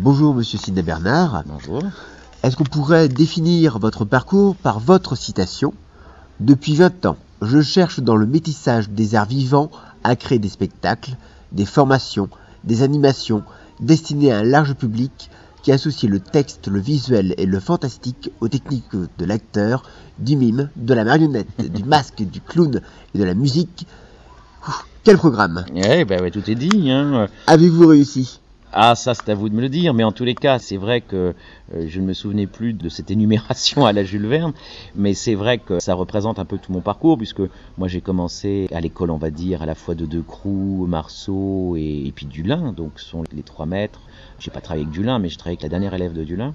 Bonjour Monsieur Sidney Bernard. Bonjour. Est-ce qu'on pourrait définir votre parcours par votre citation Depuis 20 ans, je cherche dans le métissage des arts vivants à créer des spectacles, des formations, des animations destinées à un large public qui associe le texte, le visuel et le fantastique aux techniques de l'acteur, du mime, de la marionnette, du masque, du clown et de la musique. Quel programme Eh ben ouais, tout est dit. Hein. Avez-vous réussi? Ah, ça c'est à vous de me le dire, mais en tous les cas, c'est vrai que euh, je ne me souvenais plus de cette énumération à la Jules Verne, mais c'est vrai que ça représente un peu tout mon parcours, puisque moi j'ai commencé à l'école, on va dire, à la fois de Decroux, Marceau et, puis Dulin, donc sont les trois maîtres. J'ai pas travaillé avec Dulin, mais je travaillé avec la dernière élève de Dulin.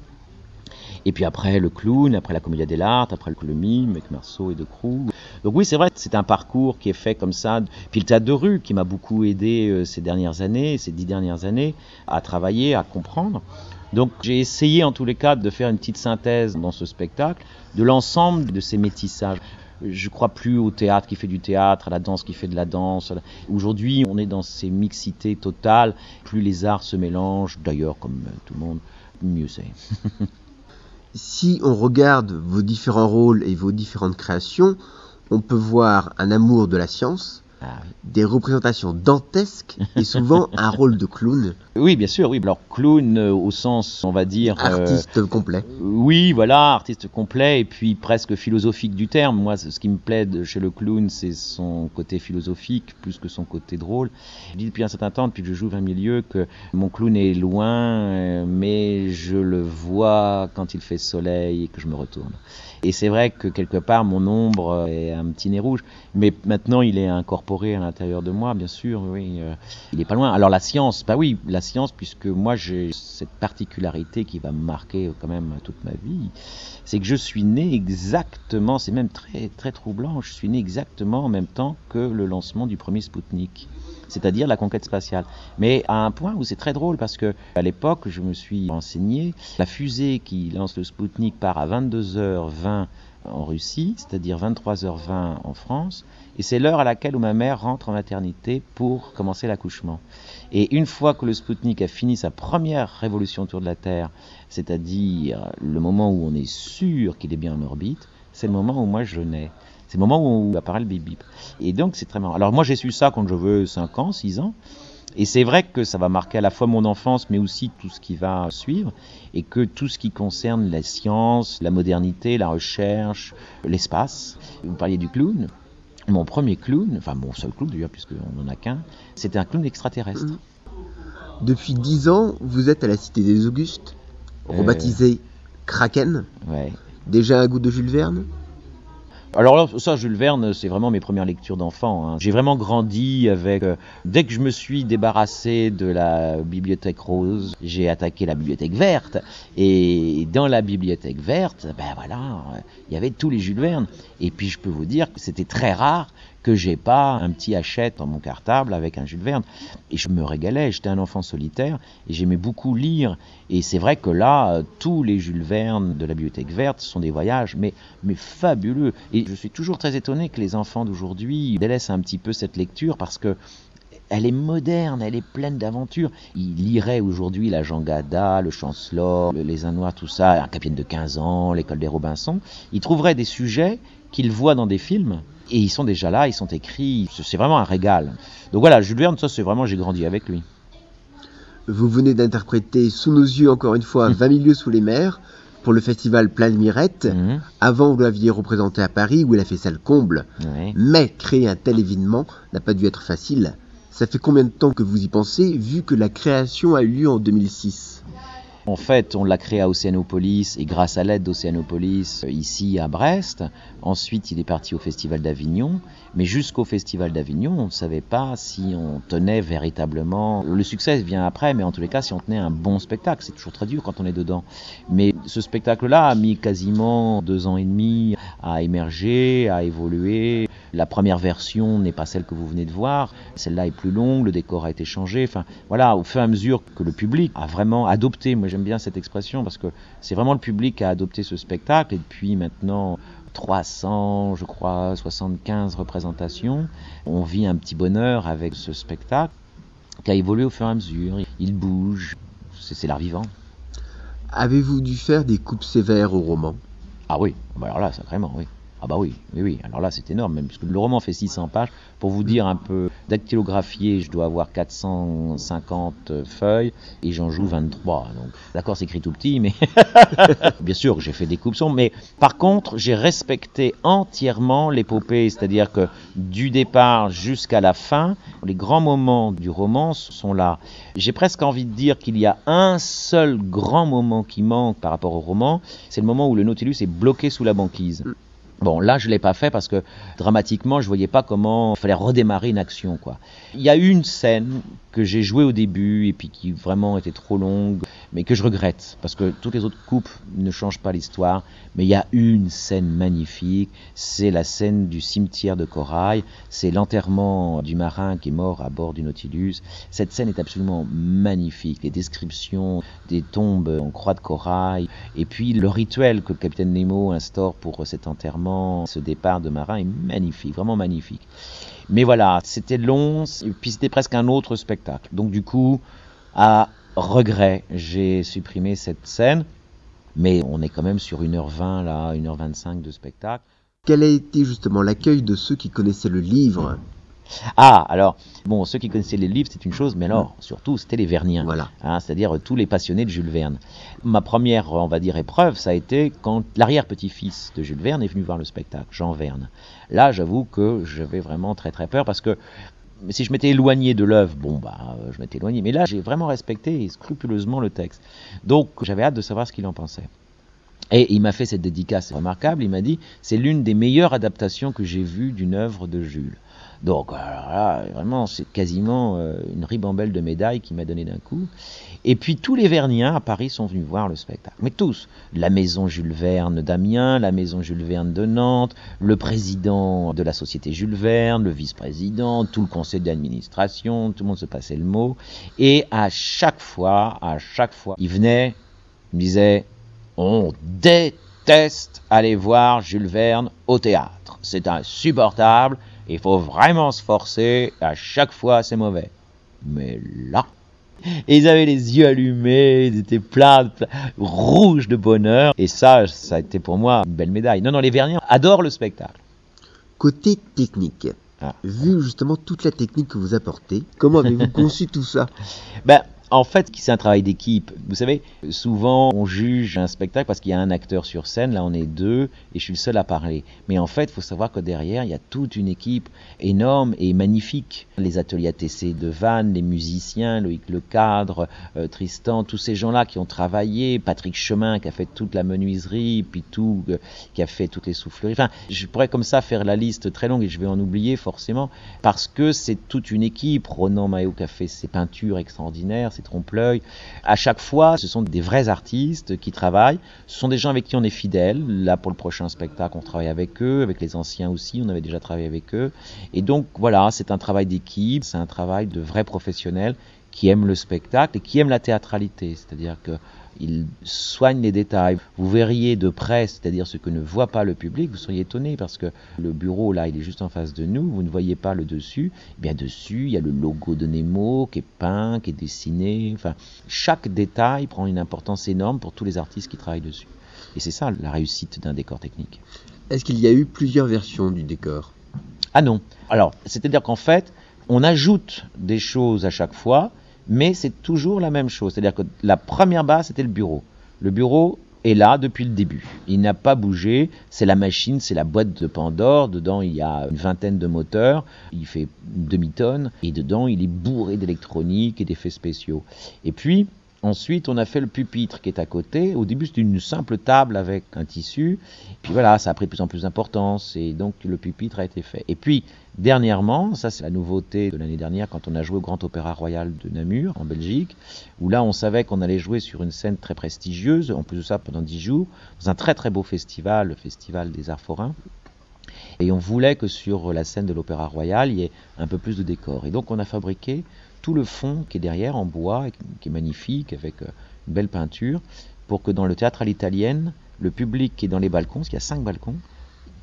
Et puis après le clown, après la comédia dell'arte, après le mime avec Marceau et Decroux. Donc oui, c'est vrai, c'est un parcours qui est fait comme ça. Puis le théâtre de rue qui m'a beaucoup aidé euh, ces dernières années, ces dix dernières années, à travailler, à comprendre. Donc j'ai essayé en tous les cas de faire une petite synthèse dans ce spectacle de l'ensemble de ces métissages. Je crois plus au théâtre qui fait du théâtre, à la danse qui fait de la danse. Aujourd'hui, on est dans ces mixités totales. Plus les arts se mélangent, d'ailleurs, comme tout le monde, mieux c'est. Si on regarde vos différents rôles et vos différentes créations, on peut voir un amour de la science. Des représentations dantesques et souvent un rôle de clown, Oui, bien sûr, oui. Alors clown euh, au sens, on va dire. euh, artiste complet. oui, voilà, artiste complet et puis presque philosophique du terme. Moi, ce qui me plaît de- chez le clown, c'est son côté philosophique plus que son côté drôle. Je dis depuis un certain temps, depuis que je joue 20 milieu, que mon clown est loin, euh, mais je le vois quand il fait soleil et que je me retourne. Et c'est vrai que quelque part, mon ombre est un petit nez rouge, mais maintenant il est incorporé à l'intérieur de moi, bien sûr, oui. euh, il est pas loin. Alors la science, bah oui, la science, puisque moi j'ai cette particularité qui va me marquer quand même toute ma vie, c'est que je suis né exactement, c'est même très très troublant, je suis né exactement en même temps que le lancement du premier Spoutnik, c'est-à-dire la conquête spatiale. Mais à un point où c'est très drôle parce que à l'époque, je me suis renseigné, la fusée qui lance le Spoutnik part à 22h20 en Russie, c'est-à-dire 23h20 en France, et c'est l'heure à laquelle où ma mère rentre en maternité pour commencer l'accouchement. Et une fois que le Spoutnik a fini sa première révolution autour de la Terre, c'est-à-dire le moment où on est sûr qu'il est bien en orbite, c'est le moment où moi je nais. C'est le moment où apparaît le bip bip. Et donc c'est très marrant. Alors moi j'ai su ça quand je veux 5 ans, 6 ans. Et c'est vrai que ça va marquer à la fois mon enfance, mais aussi tout ce qui va suivre, et que tout ce qui concerne la science, la modernité, la recherche, l'espace. Vous parliez du clown. Mon premier clown, enfin mon seul clown d'ailleurs, puisqu'on n'en a qu'un, c'était un clown extraterrestre. Mhm. Depuis 10 ans, vous êtes à la Cité des Augustes, Euh. rebaptisé Kraken, Ouais. déjà un goût de Jules Verne? Alors là, ça, Jules Verne, c'est vraiment mes premières lectures d'enfant. hein. J'ai vraiment grandi avec. euh, dès que je me suis débarrassé de la bibliothèque rose, j'ai attaqué la bibliothèque verte. Et dans la bibliothèque verte, ben voilà, euh, il y avait tous les Jules Verne. Et puis je peux vous dire que c'était très rare que j'ai pas un petit hachette dans mon cartable avec un Jules Verne. Et je me régalais, j'étais un enfant solitaire et j'aimais beaucoup lire. Et c'est vrai que là, euh, tous les Jules Verne de la bibliothèque verte sont des voyages, mais, fabuleux. Et je suis toujours très étonné que les enfants d'aujourd'hui délaissent un petit peu cette lecture parce que elle est moderne, elle est pleine d'aventures. Ils liraient aujourd'hui la Jangada, le Chancelor, le- les Noirs, tout ça, un Capienne de 15 ans, l'école des Robinson. Ils trouveraient des sujets qu'ils voient dans des films et ils sont déjà là, ils sont écrits. C'est vraiment un régal. Donc voilà, Jules Verne, ça c'est vraiment, j'ai grandi avec lui. Vous venez d'interpréter sous nos yeux encore une fois 20 milieux sous les mers pour le festival Plein de Mirettes. Mhm. Avant, vous l'aviez représenté à Paris où il a fait salle comble. Mais créer un tel événement n'a pas dû être facile. Ça fait combien de temps que vous y pensez, vu que la création a eu lieu en 2006 En fait, on l'a créé à Océanopolis et grâce à l'aide d'Océanopolis, euh, ici à Brest. Ensuite, il est parti au Festival d'Avignon. Mais jusqu'au Festival d'Avignon, on ne savait pas si on tenait véritablement. Le succès vient après, mais en tous les cas, si on tenait un bon spectacle, c'est toujours très dur quand on est dedans. Mais ce spectacle-là a mis quasiment deux ans et demi à émerger, à évoluer. La première version n'est pas celle que vous venez de voir. Celle-là est plus longue, le décor a été changé. Enfin, voilà, au fur et à mesure que le public a vraiment adopté, moi j'aime bien cette expression parce que c'est vraiment le public qui a adopté ce spectacle. Et depuis maintenant 300, je crois, 75 représentations, on vit un petit bonheur avec ce spectacle qui a évolué au fur et à mesure. Il bouge. c'est l'art vivant. Avez-vous dû faire des coupes sévères au roman? Ah oui, bah alors là, sacrément, oui. Ah bah oui, oui, oui. Alors là, c'est énorme, même, puisque le roman fait 600 pages. Pour vous dire un peu, dactylographié, je dois avoir 450 feuilles, et j'en joue 23. Donc, d'accord, c'est écrit tout petit, mais bien sûr, j'ai fait des coupes sombres. Mais par contre, j'ai respecté entièrement l'épopée, c'est-à-dire que du départ jusqu'à la fin, les grands moments du roman sont là. J'ai presque envie de dire qu'il y a un seul grand moment qui manque par rapport au roman, c'est le moment où le Nautilus est bloqué sous la banquise. Bon, là, je l'ai pas fait parce que dramatiquement, je voyais pas comment il fallait redémarrer une action, quoi. Il y a une scène que j'ai jouée au début et puis qui vraiment était trop longue, mais que je regrette parce que toutes les autres coupes ne changent pas l'histoire. Mais il y a une scène magnifique, c'est la scène du cimetière de Corail, c'est l'enterrement du marin qui est mort à bord du Nautilus. Cette scène est absolument magnifique, les descriptions des tombes en croix de corail et puis le rituel que le capitaine Nemo instaure pour cet enterrement, ce départ de marin est magnifique, vraiment magnifique. Mais voilà, c'était long, puis c'était presque un autre spectacle. Donc du coup, à regret, j'ai supprimé cette scène, mais on est quand même sur 1h20 là, 1h25 de spectacle. Quel a été justement l'accueil de ceux qui connaissaient le livre? Ah, alors, bon, ceux qui connaissaient les livres, c'est une chose, mais alors, surtout, c'était les Verniens. Voilà. Hein, c'est-à-dire tous les passionnés de Jules Verne. Ma première, on va dire, épreuve, ça a été quand l'arrière-petit-fils de Jules Verne est venu voir le spectacle, Jean Verne. Là, j'avoue que j'avais vraiment très très peur parce que si je m'étais éloigné de l'œuvre, bon, bah, je m'étais éloigné. Mais là, j'ai vraiment respecté scrupuleusement le texte. Donc, j'avais hâte de savoir ce qu'il en pensait. Et il m'a fait cette dédicace remarquable. Il m'a dit c'est l'une des meilleures adaptations que j'ai vues d'une œuvre de Jules. Donc là, vraiment, c'est quasiment euh, une ribambelle de médailles qui m'a donné d'un coup. Et puis tous les Verniens à Paris sont venus voir le spectacle. Mais tous. La maison Jules Verne d'Amiens, la maison Jules Verne de Nantes, le président de la société Jules Verne, le vice-président, tout le conseil d'administration, tout le monde se passait le mot. Et à chaque fois, à chaque fois, il venait, il me disait, on déteste aller voir Jules Verne au théâtre. C'est insupportable. Il faut vraiment se forcer. À chaque fois, c'est mauvais. Mais là, et ils avaient les yeux allumés, ils étaient pleins, pleins, rouges de bonheur. Et ça, ça a été pour moi une belle médaille. Non, non, les Verniens adorent le spectacle. Côté technique, Ah. vu justement toute la technique que vous apportez, comment avez-vous conçu tout ça? Ben, en fait, c'est un travail d'équipe? Vous savez, souvent on juge un spectacle parce qu'il y a un acteur sur scène, là on est deux, et je suis le seul à parler. Mais en fait, il faut savoir que derrière, il y a toute une équipe énorme et magnifique. Les ateliers ATC de Vannes, les musiciens, Loïc Lecadre, euh, Tristan, tous ces gens-là qui ont travaillé, Patrick Chemin qui a fait toute la menuiserie, puis tout, euh, qui a fait toutes les souffleries. Enfin, je pourrais comme ça faire la liste très longue et je vais en oublier forcément, parce que c'est toute une équipe. Ronan Maillot qui a fait ses peintures extraordinaires, ses trompe-l'œil. À chaque fois, ce sont des vrais artistes qui travaillent. Ce sont des gens avec qui on est fidèle. Là, pour le prochain spectacle, on travaille avec eux, avec les anciens aussi, on avait déjà travaillé avec eux. Et donc, voilà, c'est un travail d'équipe, c'est un travail de vrais professionnels qui aiment le spectacle et qui aiment la théâtralité. C'est-à-dire que ils soignent les détails. Vous verriez de près, c'est-à-dire ce que ne voit pas le public, vous seriez étonné parce que le bureau là, il est juste en face de nous, vous ne voyez pas le dessus. Eh bien dessus, il y a le logo de Nemo qui est peint, qui est dessiné. Enfin, chaque détail prend une importance énorme pour tous les artistes qui travaillent dessus. Et c'est ça la réussite d'un décor technique. Est-ce qu'il y a eu plusieurs versions du décor? Ah non. Alors, c'est-à-dire qu'en fait, on ajoute des choses à chaque fois, mais c'est toujours la même chose. C'est-à-dire que la première base, c'était le bureau. Le bureau est là depuis le début. Il n'a pas bougé. C'est la machine, c'est la boîte de Pandore. Dedans, il y a une vingtaine de moteurs. Il fait demi-tonne. Et dedans, il est bourré d'électronique et d'effets spéciaux. Et puis, Ensuite, on a fait le pupitre qui est à côté. Au début, c'était une simple table avec un tissu. Puis voilà, ça a pris de plus en plus d'importance et donc le pupitre a été fait. Et puis, dernièrement, ça c'est la nouveauté de l'année dernière quand on a joué au Grand Opéra Royal de Namur, en Belgique, où là on savait qu'on allait jouer sur une scène très prestigieuse, en plus de ça pendant dix jours, dans un très très beau festival, le Festival des Arts Forains. Et on voulait que sur la scène de l'Opéra Royal, il y ait un peu plus de décor. Et donc on a fabriqué tout le fond qui est derrière en bois, qui est magnifique, avec euh, une belle peinture, pour que dans le théâtre à l'italienne, le public qui est dans les balcons, parce qu'il y a cinq balcons,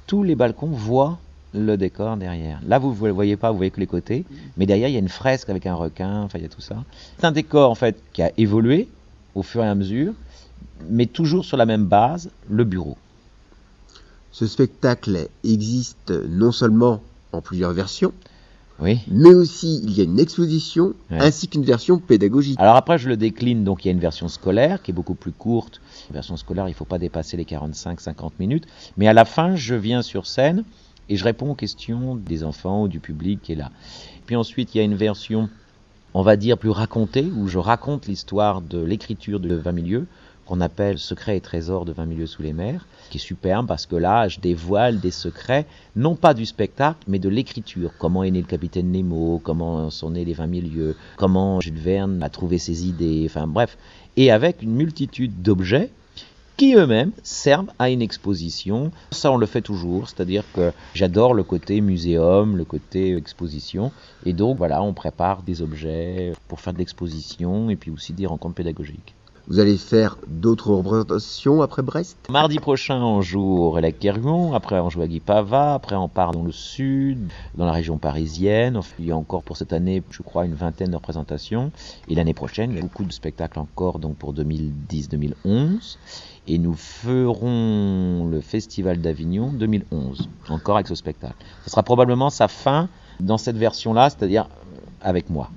tous les balcons voient le décor derrière. Là, vous ne le voyez pas, vous voyez que les côtés, mais derrière, il y a une fresque avec un requin, enfin, il y a tout ça. C'est un décor, en fait, qui a évolué, au fur et à mesure, mais toujours sur la même base, le bureau. Ce spectacle existe non seulement en plusieurs versions, Oui. mais aussi il y a une exposition Ouais. ainsi qu'une version pédagogique. Alors après, je le décline, donc il y a une version scolaire qui est beaucoup plus courte. La version scolaire, il ne faut pas dépasser les 45-50 minutes. Mais à la fin, je viens sur scène et je réponds aux questions des enfants ou du public qui est là. Puis ensuite, il y a une version, on va dire, plus racontée, où je raconte l'histoire de l'écriture de 20 milieux, qu'on appelle Secrets et trésors de 20 milieux sous les mers, qui est superbe parce que là, je dévoile des secrets, non pas du spectacle, mais de l'écriture. Comment est né le capitaine Nemo, comment sont nés les 20 milieux, comment Jules Verne a trouvé ses idées, enfin bref. Et avec une multitude d'objets qui eux-mêmes servent à une exposition. Ça, on le fait toujours, c'est-à-dire que j'adore le côté muséum, le côté exposition, et donc voilà, on prépare des objets pour faire de l'exposition et puis aussi des rencontres pédagogiques. Vous allez faire d'autres représentations après Brest? Mardi prochain, on joue au Kergon, après on joue à Guipava, après on part dans le sud, dans la région parisienne. Il y a encore pour cette année, je crois, une vingtaine de représentations. Et l'année prochaine, il y a beaucoup de spectacles encore, donc pour 2010-2011. Et nous ferons le Festival d'Avignon 2011, encore avec ce spectacle. Ce sera probablement sa fin dans cette version-là, c'est-à-dire avec moi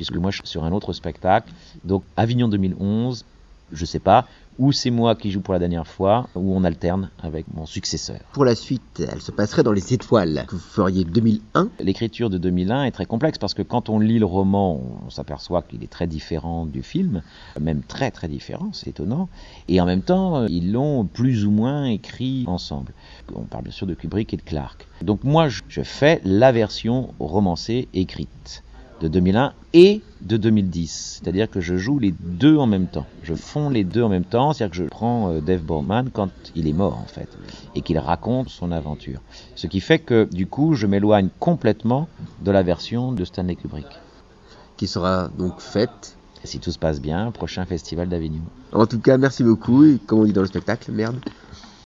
puisque moi je suis sur un autre spectacle. Donc Avignon 2011, je sais pas, ou c'est moi qui joue pour la dernière fois, ou on alterne avec mon successeur. Pour la suite, elle se passerait dans les étoiles. Vous feriez 2001 L'écriture de 2001 est très complexe parce que quand on lit le roman, on s'aperçoit qu'il est très différent du film, même très très différent, c'est étonnant. Et en même temps, ils l'ont plus ou moins écrit ensemble. On parle bien sûr de Kubrick et de Clark. Donc moi, je- je fais la version romancée écrite de 2001 et de 2010. C'est-à-dire que je joue les deux en même temps. Je fonds les deux en même temps, c'est-à-dire que je prends euh, Dave Bowman quand il est mort en fait, et qu'il raconte son aventure. Ce qui fait que du coup, je m'éloigne complètement de la version de Stanley Kubrick. qui sera donc faite. Si tout se passe bien, prochain festival d'Avignon. En tout cas, merci beaucoup et comme on dit dans le spectacle, merde.